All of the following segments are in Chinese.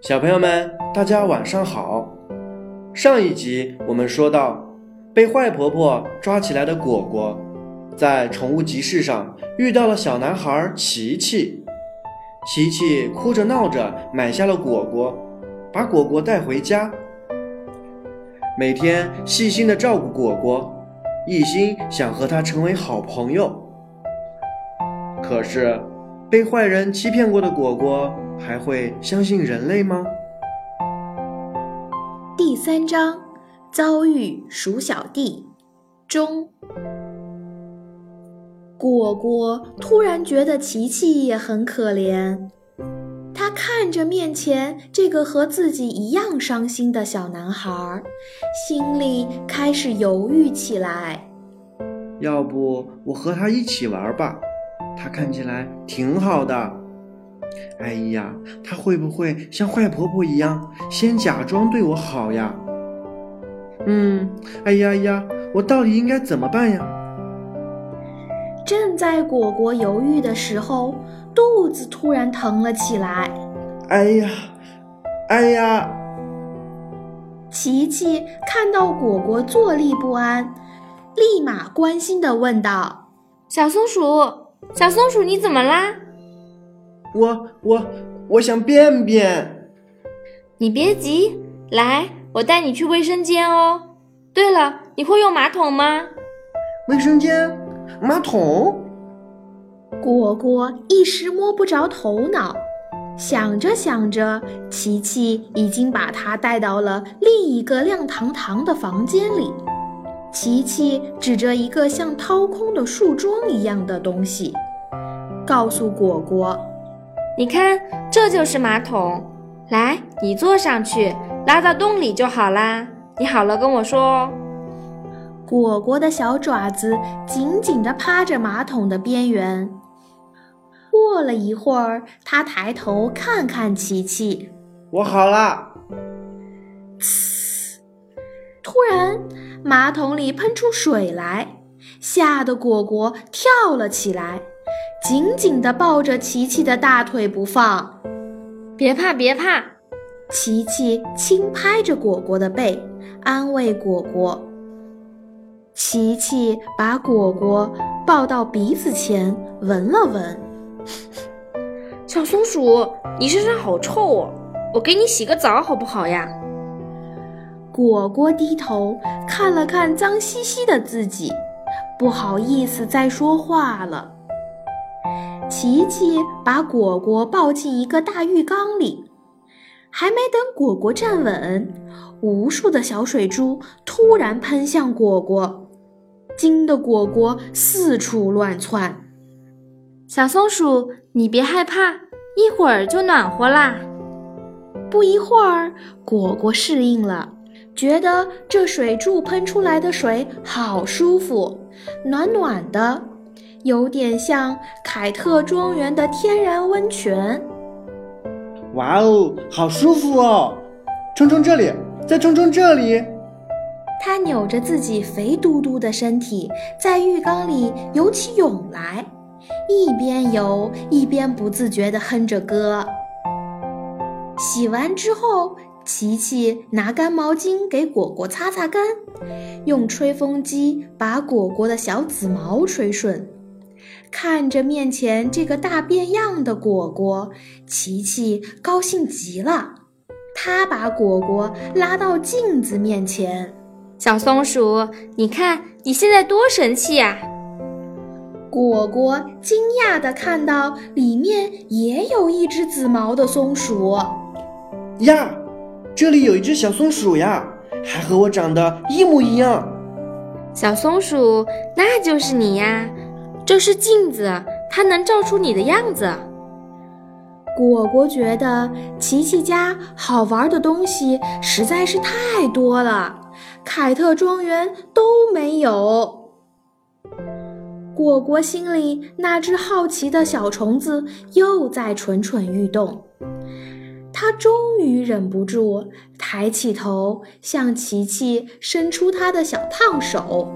小朋友们，大家晚上好。上一集我们说到，被坏婆婆抓起来的果果，在宠物集市上遇到了小男孩琪琪。琪琪哭着闹着买下了果果，把果果带回家，每天细心的照顾果果，一心想和他成为好朋友。可是，被坏人欺骗过的果果。还会相信人类吗？第三章遭遇鼠小弟中，果果突然觉得琪琪也很可怜。他看着面前这个和自己一样伤心的小男孩，心里开始犹豫起来。要不我和他一起玩吧？他看起来挺好的。哎呀，她会不会像坏婆婆一样，先假装对我好呀？嗯，哎呀呀，我到底应该怎么办呀？正在果果犹豫的时候，肚子突然疼了起来。哎呀，哎呀！琪琪看到果果坐立不安，立马关心的问道：“小松鼠，小松鼠，你怎么啦？”我我我想便便，你别急，来，我带你去卫生间哦。对了，你会用马桶吗？卫生间，马桶。果果一时摸不着头脑，想着想着，琪琪已经把他带到了另一个亮堂堂的房间里。琪琪指着一个像掏空的树桩一样的东西，告诉果果。你看，这就是马桶。来，你坐上去，拉到洞里就好啦。你好了跟我说哦。果果的小爪子紧紧地趴着马桶的边缘。过了一会儿，他抬头看看琪琪，我好了。呲！突然，马桶里喷出水来，吓得果果跳了起来。紧紧地抱着琪琪的大腿不放，别怕别怕，琪琪轻拍着果果的背，安慰果果。琪琪把果果抱到鼻子前闻了闻，小松鼠，你身上好臭哦，我给你洗个澡好不好呀？果果低头看了看脏兮兮的自己，不好意思再说话了。琪琪把果果抱进一个大浴缸里，还没等果果站稳，无数的小水珠突然喷向果果，惊得果果四处乱窜。小松鼠，你别害怕，一会儿就暖和啦。不一会儿，果果适应了，觉得这水柱喷出来的水好舒服，暖暖的。有点像凯特庄园的天然温泉。哇哦，好舒服哦！冲冲这里，再冲冲这里。他扭着自己肥嘟嘟的身体，在浴缸里游起泳来，一边游一边不自觉地哼着歌。洗完之后，琪琪拿干毛巾给果果擦擦干，用吹风机把果果的小紫毛吹顺。看着面前这个大变样的果果，琪琪高兴极了。他把果果拉到镜子面前，小松鼠，你看你现在多神气呀！果果惊讶地看到里面也有一只紫毛的松鼠。呀，这里有一只小松鼠呀，还和我长得一模一样。小松鼠，那就是你呀。这是镜子，它能照出你的样子。果果觉得琪琪家好玩的东西实在是太多了，凯特庄园都没有。果果心里那只好奇的小虫子又在蠢蠢欲动，它终于忍不住抬起头，向琪琪伸出它的小烫手。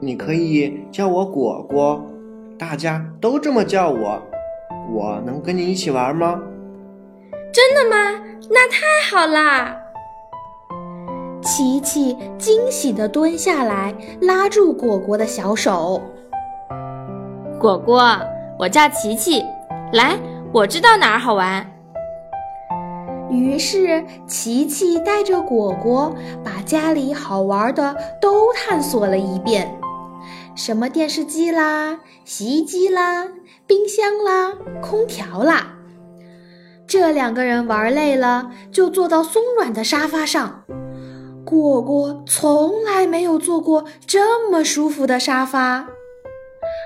你可以叫我果果。大家都这么叫我，我能跟你一起玩吗？真的吗？那太好啦！琪琪惊喜地蹲下来，拉住果果的小手。果果，我叫琪琪，来，我知道哪儿好玩。于是，琪琪带着果果把家里好玩的都探索了一遍，什么电视机啦、洗衣机啦、冰箱啦、空调啦。这两个人玩累了，就坐到松软的沙发上。果果从来没有坐过这么舒服的沙发，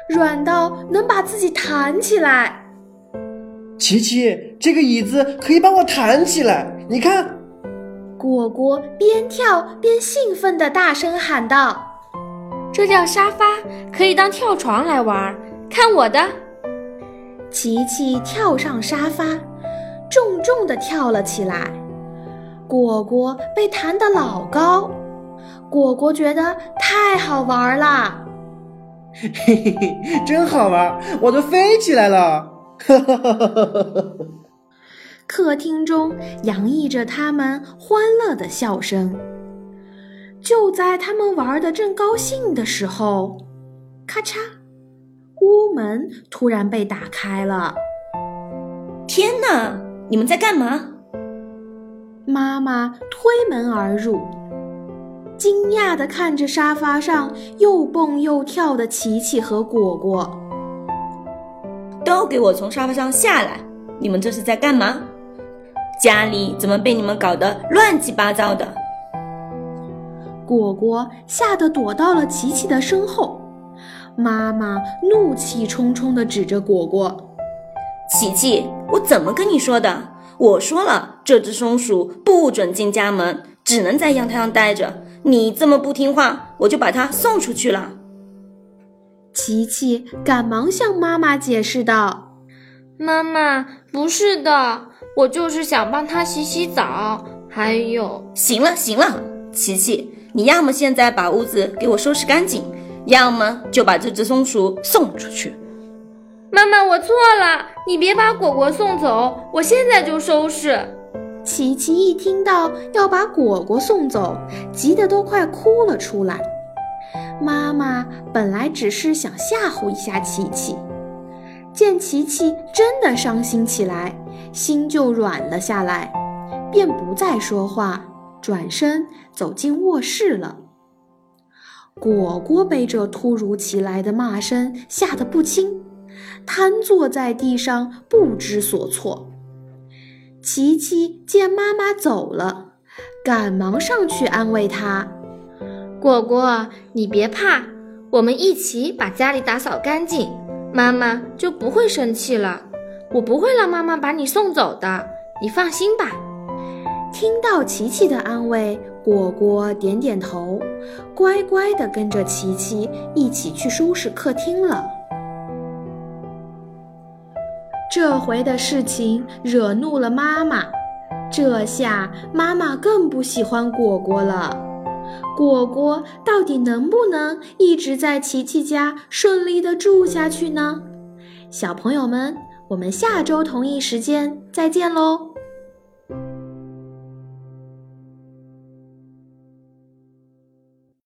软到能把自己弹起来。琪琪，这个椅子可以把我弹起来，你看。果果边跳边兴奋地大声喊道：“这叫沙发，可以当跳床来玩。看我的！”琪琪跳上沙发，重重地跳了起来。果果被弹得老高，果果觉得太好玩了。嘿嘿嘿，真好玩，我都飞起来了。哈哈哈哈哈！客厅中洋溢着他们欢乐的笑声。就在他们玩的正高兴的时候，咔嚓，屋门突然被打开了。天哪！你们在干嘛？妈妈推门而入，惊讶的看着沙发上又蹦又跳的琪琪和果果。都给我从沙发上下来！你们这是在干嘛？家里怎么被你们搞得乱七八糟的？果果吓得躲到了琪琪的身后，妈妈怒气冲冲地指着果果：“琪琪，我怎么跟你说的？我说了，这只松鼠不准进家门，只能在阳台上待着。你这么不听话，我就把它送出去了。”琪琪赶忙向妈妈解释道：“妈妈，不是的，我就是想帮它洗洗澡。还有……行了行了，琪琪，你要么现在把屋子给我收拾干净，要么就把这只松鼠送出去。”妈妈，我错了，你别把果果送走，我现在就收拾。琪琪一听到要把果果送走，急得都快哭了出来。妈妈本来只是想吓唬一下琪琪，见琪琪真的伤心起来，心就软了下来，便不再说话，转身走进卧室了。果果被这突如其来的骂声吓得不轻，瘫坐在地上不知所措。琪琪见妈妈走了，赶忙上去安慰她。果果，你别怕，我们一起把家里打扫干净，妈妈就不会生气了。我不会让妈妈把你送走的，你放心吧。听到琪琪的安慰，果果点点头，乖乖地跟着琪琪一起去收拾客厅了。这回的事情惹怒了妈妈，这下妈妈更不喜欢果果了。果果到底能不能一直在琪琪家顺利的住下去呢？小朋友们，我们下周同一时间再见喽！